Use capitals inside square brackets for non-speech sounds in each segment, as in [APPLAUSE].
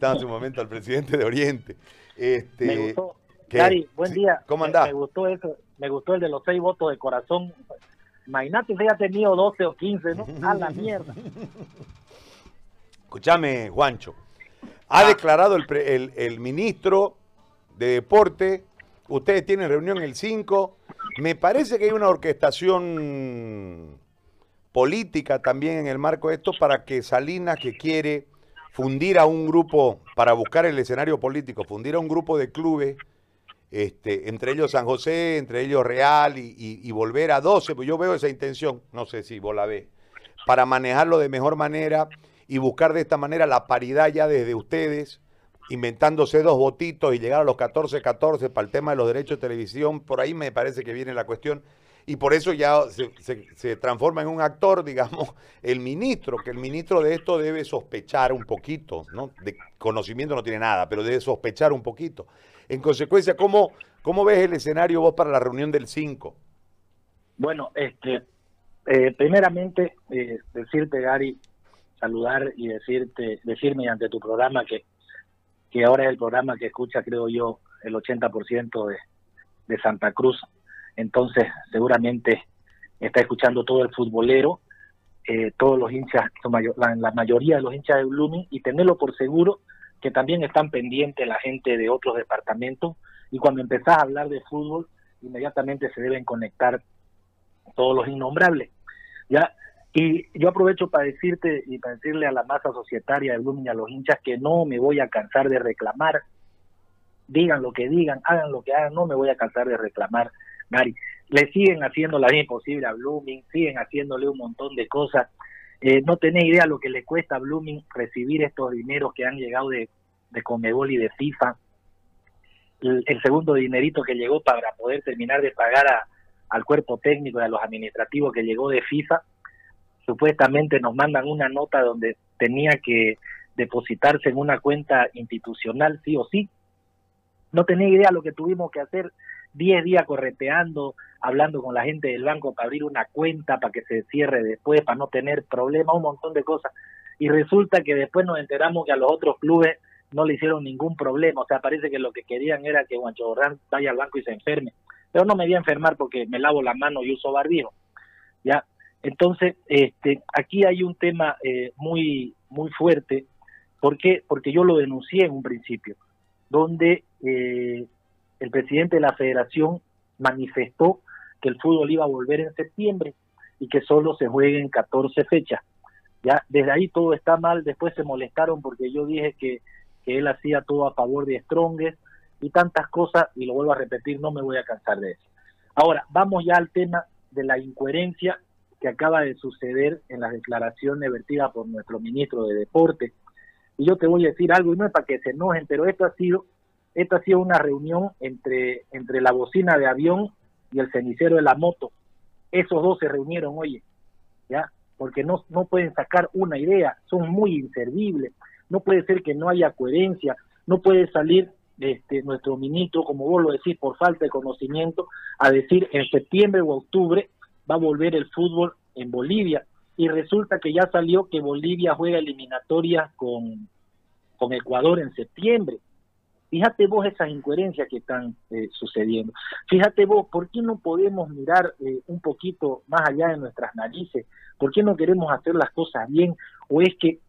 entrevistando hace un momento al presidente de Oriente. Este, me gustó. Gary, buen día. ¿Cómo andás? Me, gustó eso, me gustó el de los seis votos de corazón. Imagínate si haya tenido 12 o 15, ¿no? A la mierda. Escúchame, Juancho. Ha ah. declarado el, el, el ministro de Deporte, ustedes tienen reunión el 5, me parece que hay una orquestación política también en el marco de esto para que Salinas, que quiere fundir a un grupo, para buscar el escenario político, fundir a un grupo de clubes, este, entre ellos San José, entre ellos Real, y, volver a 12, pues yo veo esa intención, no sé si vos la ves, para manejarlo de mejor manera y buscar de esta manera la paridad ya desde ustedes, inventándose dos votitos y llegar a los 14-14 para el tema de los derechos de televisión, por ahí me parece que viene la cuestión y por eso ya se, transforma en un actor, [LAUGHS] digamos, el ministro, que el ministro de esto debe sospechar un poquito, ¿no? De conocimiento no tiene nada, pero debe sospechar un poquito. En consecuencia, ¿cómo, cómo ves el escenario vos para la reunión del 5? Bueno, este, eh, primeramente, eh, decirte, Gary, saludar y decirte, decirme ante tu programa que, que ahora es el programa que escucha, creo yo, el 80% de, de Santa Cruz entonces seguramente está escuchando todo el futbolero, eh, todos los hinchas, la, mayoría de los hinchas de Blooming, y tenerlo por seguro que también están pendientes la gente de otros departamentos, y cuando empezás a hablar de fútbol, inmediatamente se deben conectar todos los innombrables. ¿ya? Y yo aprovecho para decirte y para decirle a la masa societaria de Blooming a los hinchas que no me voy a cansar de reclamar, digan lo que digan, hagan lo que hagan, no me voy a cansar de reclamar Gary. Le siguen haciendo la vida imposible a Blooming, siguen haciéndole un montón de cosas. Eh, no tenés idea lo que le cuesta a Blooming recibir estos dineros que han llegado de, de Comebol y de FIFA. El, segundo dinerito que llegó para poder terminar de pagar a, al cuerpo técnico y a los administrativos que llegó de FIFA, supuestamente nos mandan una nota donde tenía que depositarse en una cuenta institucional sí o sí. No tenía idea lo que tuvimos que hacer 10 días correteando, hablando con la gente del banco para abrir una cuenta, para que se cierre después, para no tener problemas, un montón de cosas. Y resulta que después nos enteramos que a los otros clubes no le hicieron ningún problema. O sea, parece que lo que querían era que Juancho Borrán vaya al banco y se enferme. Pero no me voy a enfermar porque me lavo la mano y uso barbijo. ¿Ya? Entonces, este, aquí hay un tema eh, muy, muy fuerte. ¿Por qué? Porque yo lo denuncié en un principio, donde eh, el presidente de la federación manifestó que el fútbol iba a volver en septiembre y que solo se jueguen 14 fechas. Ya desde ahí todo está mal, después se molestaron porque yo dije que, él hacía todo a favor de Strongest y tantas cosas, y lo vuelvo a repetir, no me voy a cansar de eso. Ahora, vamos ya al tema de la incoherencia que acaba de suceder en las declaraciones vertidas por nuestro ministro de Deporte. Y yo te voy a decir algo, y no es para que se enojen, pero esto ha sido esta ha sido una reunión entre, entre la bocina de avión y el cenicero de la moto. Esos dos se reunieron, oye, ¿ya? Porque no, no pueden sacar una idea, son muy inservibles. No puede ser que no haya coherencia, no puede salir este, nuestro ministro, como vos lo decís, por falta de conocimiento, a decir en septiembre o octubre va a volver el fútbol en Bolivia. Y resulta que ya salió que Bolivia juega eliminatoria con, con Ecuador en septiembre. Fíjate vos esas incoherencias que están eh, sucediendo. Fíjate vos, ¿por qué no podemos mirar eh, un poquito más allá de nuestras narices? ¿Por qué no queremos hacer las cosas bien? ¿O es que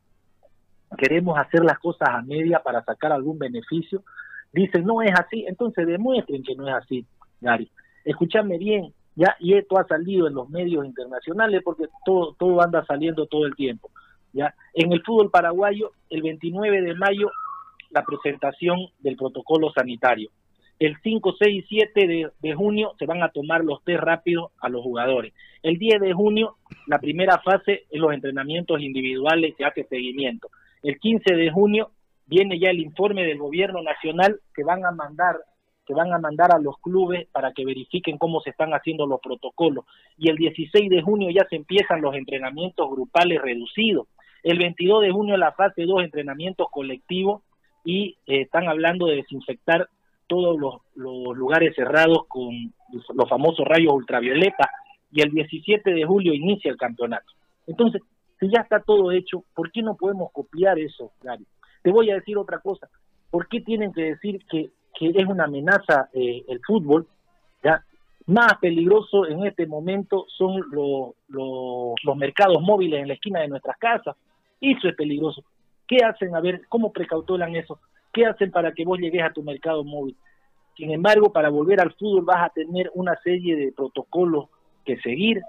queremos hacer las cosas a media para sacar algún beneficio? Dicen, no es así, entonces demuestren que no es así, Gary. Escúchame bien, ya, y esto ha salido en los medios internacionales porque todo, todo anda saliendo todo el tiempo. Ya, en el fútbol paraguayo, el 29 de mayo la presentación del protocolo sanitario. El 5, 6 y 7 de, junio se van a tomar los test rápidos a los jugadores. El 10 de junio, la primera fase es los entrenamientos individuales, se hace seguimiento. El 15 de junio viene ya el informe del gobierno nacional que van a mandar que van a mandar a los clubes para que verifiquen cómo se están haciendo los protocolos. Y el 16 de junio ya se empiezan los entrenamientos grupales reducidos. El 22 de junio la fase 2, entrenamientos colectivos y eh, están hablando de desinfectar todos los, lugares cerrados con los famosos rayos ultravioleta y el 17 de julio inicia el campeonato. Entonces, si ya está todo hecho, ¿por qué no podemos copiar eso, Gary? te voy a decir otra cosa. ¿Por qué tienen que decir que, es una amenaza eh, el fútbol? ¿Ya? Más peligroso en este momento son los, los, mercados móviles en la esquina de nuestras casas. Eso es peligroso. ¿Qué hacen? A ver, ¿cómo precautolan eso? ¿Qué hacen para que vos llegues a tu mercado móvil? Sin embargo, para volver al fútbol vas a tener una serie de protocolos que seguir,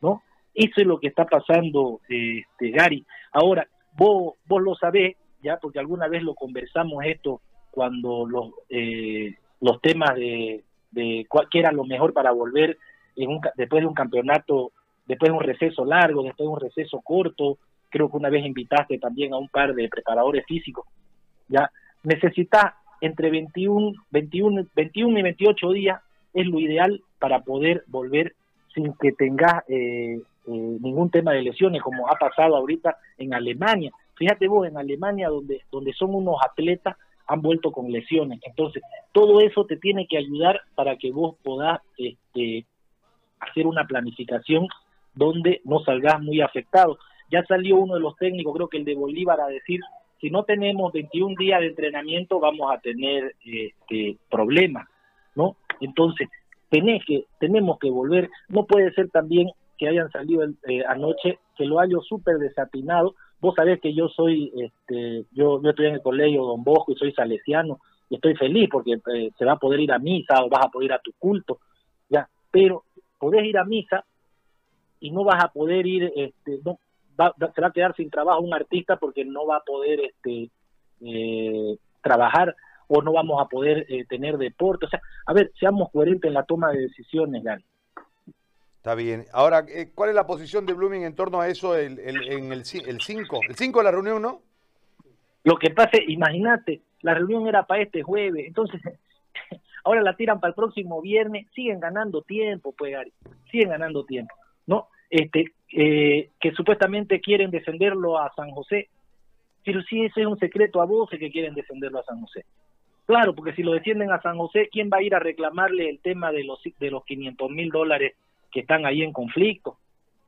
¿no? Eso es lo que está pasando, este, Gary. Ahora, vos, vos lo sabés, ya, porque alguna vez lo conversamos esto cuando los, eh, los temas de, de cuál era lo mejor para volver en un, después de un campeonato, después de un receso largo, después de un receso corto. Creo que una vez invitaste también a un par de preparadores físicos. Ya necesitas entre 21, 21, 21 y 28 días es lo ideal para poder volver sin que tengas eh, eh, ningún tema de lesiones, como ha pasado ahorita en Alemania. Fíjate vos, en Alemania, donde, donde son unos atletas, han vuelto con lesiones. Entonces, todo eso te tiene que ayudar para que vos podás este, hacer una planificación donde no salgas muy afectado. Ya salió uno de los técnicos, creo que el de Bolívar, a decir, si no tenemos 21 días de entrenamiento, vamos a tener este, problemas, ¿no? Entonces, tenés que, tenemos que volver, no puede ser también que hayan salido eh, anoche, que lo hayan súper desatinado, vos sabés que yo soy, este, yo, yo estoy en el colegio Don Bosco y soy salesiano, y estoy feliz porque eh, se va a poder ir a misa o vas a poder ir a tu culto, ya, pero podés ir a misa y no vas a poder ir, este, no, va, se va a quedar sin trabajo un artista porque no va a poder este, eh, trabajar o no vamos a poder eh, tener deporte. O sea, a ver, seamos coherentes en la toma de decisiones, Gary. Está bien. Ahora, eh, ¿cuál es la posición de Blooming en torno a eso el, en el 5? El 5 de la reunión, ¿no? Lo que pasa, imagínate, la reunión era para este jueves, entonces [LAUGHS] ahora la tiran para el próximo viernes, siguen ganando tiempo, pues, Gary, siguen ganando tiempo, ¿no? Este, eh, que supuestamente quieren defenderlo a San José, pero si ese es un secreto a voces que quieren defenderlo a San José. Claro, porque si lo defienden a San José, ¿quién va a ir a reclamarle el tema de los, de los 500 mil dólares que están ahí en conflicto?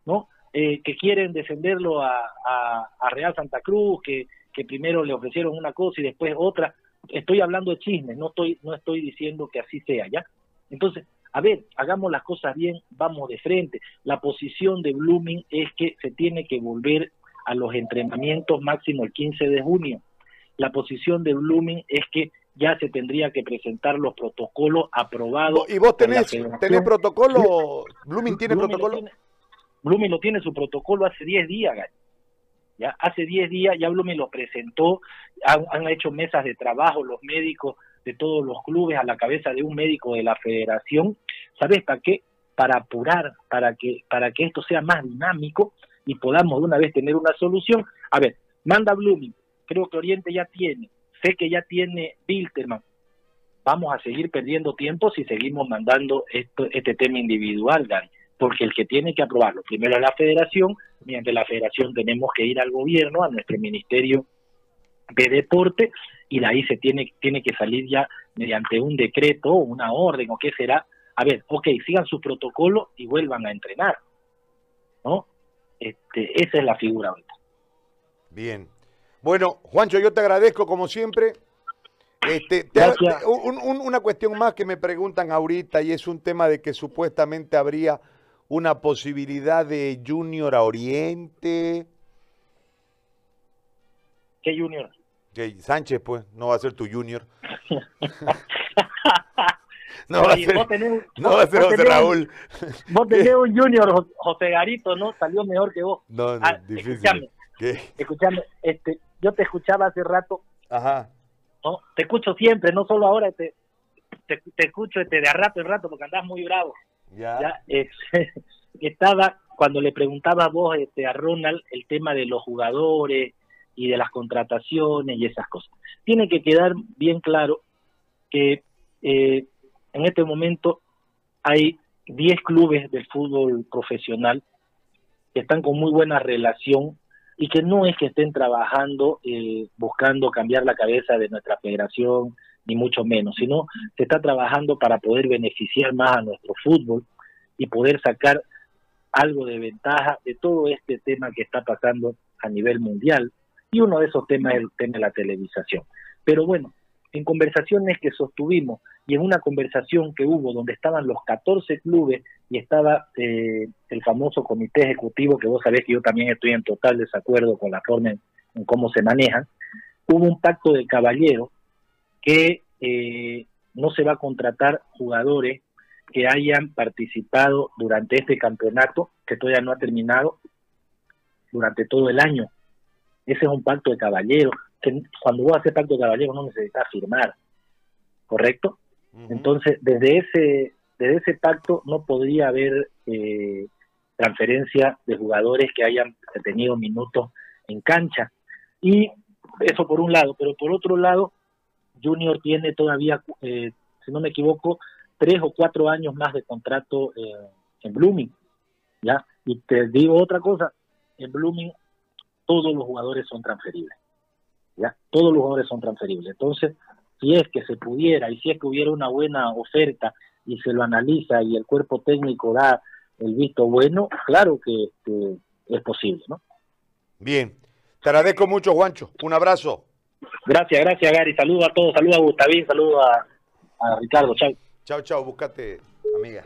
¿No? Eh, que quieren defenderlo a, a, Real Santa Cruz, que, que primero le ofrecieron una cosa y después otra. Estoy hablando de chismes, no estoy, no estoy diciendo que así sea, ¿ya? Entonces, a ver, hagamos las cosas bien, vamos de frente. La posición de Blooming es que se tiene que volver a los entrenamientos máximo el 15 de junio. La posición de Blooming es que ya se tendría que presentar los protocolos aprobados. ¿Y vos tenés, tenés protocolo? ¿Blooming tiene protocolo? Blooming lo tiene su protocolo hace 10 días, Ya hace 10 días ya Blooming lo presentó, han, han, hecho mesas de trabajo los médicos de todos los clubes a la cabeza de un médico de la federación. ¿Sabes para qué? Para apurar, para que, para que esto sea más dinámico y podamos de una vez tener una solución. A ver, manda Blooming, creo que Oriente ya tiene, sé que ya tiene Bilterman. Vamos a seguir perdiendo tiempo si seguimos mandando esto, este tema individual, Dani, porque el que tiene que aprobarlo primero es la federación, mientras la federación tenemos que ir al gobierno, a nuestro ministerio de deporte, y de ahí se tiene, tiene que salir ya mediante un decreto o una orden o qué será. A ver, ok, sigan su protocolo y vuelvan a entrenar, ¿no? Este, esa es la figura ahorita. Bien, bueno, Juancho, yo te agradezco como siempre. Este, una cuestión más que me preguntan ahorita y es un tema de que supuestamente habría una posibilidad de Junior a Oriente. ¿Qué Junior? Que Sánchez, pues, no va a ser tu Junior. [LAUGHS] no va a ser, no va a ser José Raúl. vos tenés [LAUGHS] un Junior, José Garito, ¿no? Salió mejor que vos. No, no, ah, difícil. Escuchame, este, yo te escuchaba hace rato. Ajá. ¿no? Te escucho siempre, no solo ahora, te, te, escucho este, de a rato en rato porque andás muy bravo. Ya. [LAUGHS] estaba, cuando le preguntaba a vos este, a Ronald el tema de los jugadores y de las contrataciones y esas cosas. Tiene que quedar bien claro que eh, en este momento hay 10 clubes del fútbol profesional que están con muy buena relación y que no es que estén trabajando eh, buscando cambiar la cabeza de nuestra federación, ni mucho menos, sino se está trabajando para poder beneficiar más a nuestro fútbol y poder sacar algo de ventaja de todo este tema que está pasando a nivel mundial. Y uno de esos temas es el tema de la televisación. Pero bueno, en conversaciones que sostuvimos y en una conversación que hubo donde estaban los 14 clubes y estaba eh, el famoso comité ejecutivo, que vos sabés que yo también estoy en total desacuerdo con la forma en, cómo se manejan, hubo un pacto de caballero que eh, no se va a contratar jugadores que hayan participado durante este campeonato, que todavía no ha terminado, durante todo el año. Ese es un pacto de caballero, que cuando vos haces pacto de caballero no necesitas firmar, ¿correcto? Entonces, desde ese, desde ese pacto no podría haber eh, transferencia de jugadores que hayan tenido minutos en cancha. Y eso por un lado, pero por otro lado, Junior tiene todavía, eh, si no me equivoco, tres o cuatro años más de contrato eh, en Blooming. ¿ya? Y te digo otra cosa, en Blooming todos los jugadores son transferibles. ¿ya? Todos los jugadores son transferibles. Entonces, si es que se pudiera y si es que hubiera una buena oferta y se lo analiza y el cuerpo técnico da el visto bueno, claro que, es posible, ¿no? Bien. Te agradezco mucho, Juancho. Un abrazo. Gracias, gracias, Gary. Saludos a todos. Saludos a Gustavín, saludos a, a Ricardo. Chao. Chao, chao. Búscate, amiga.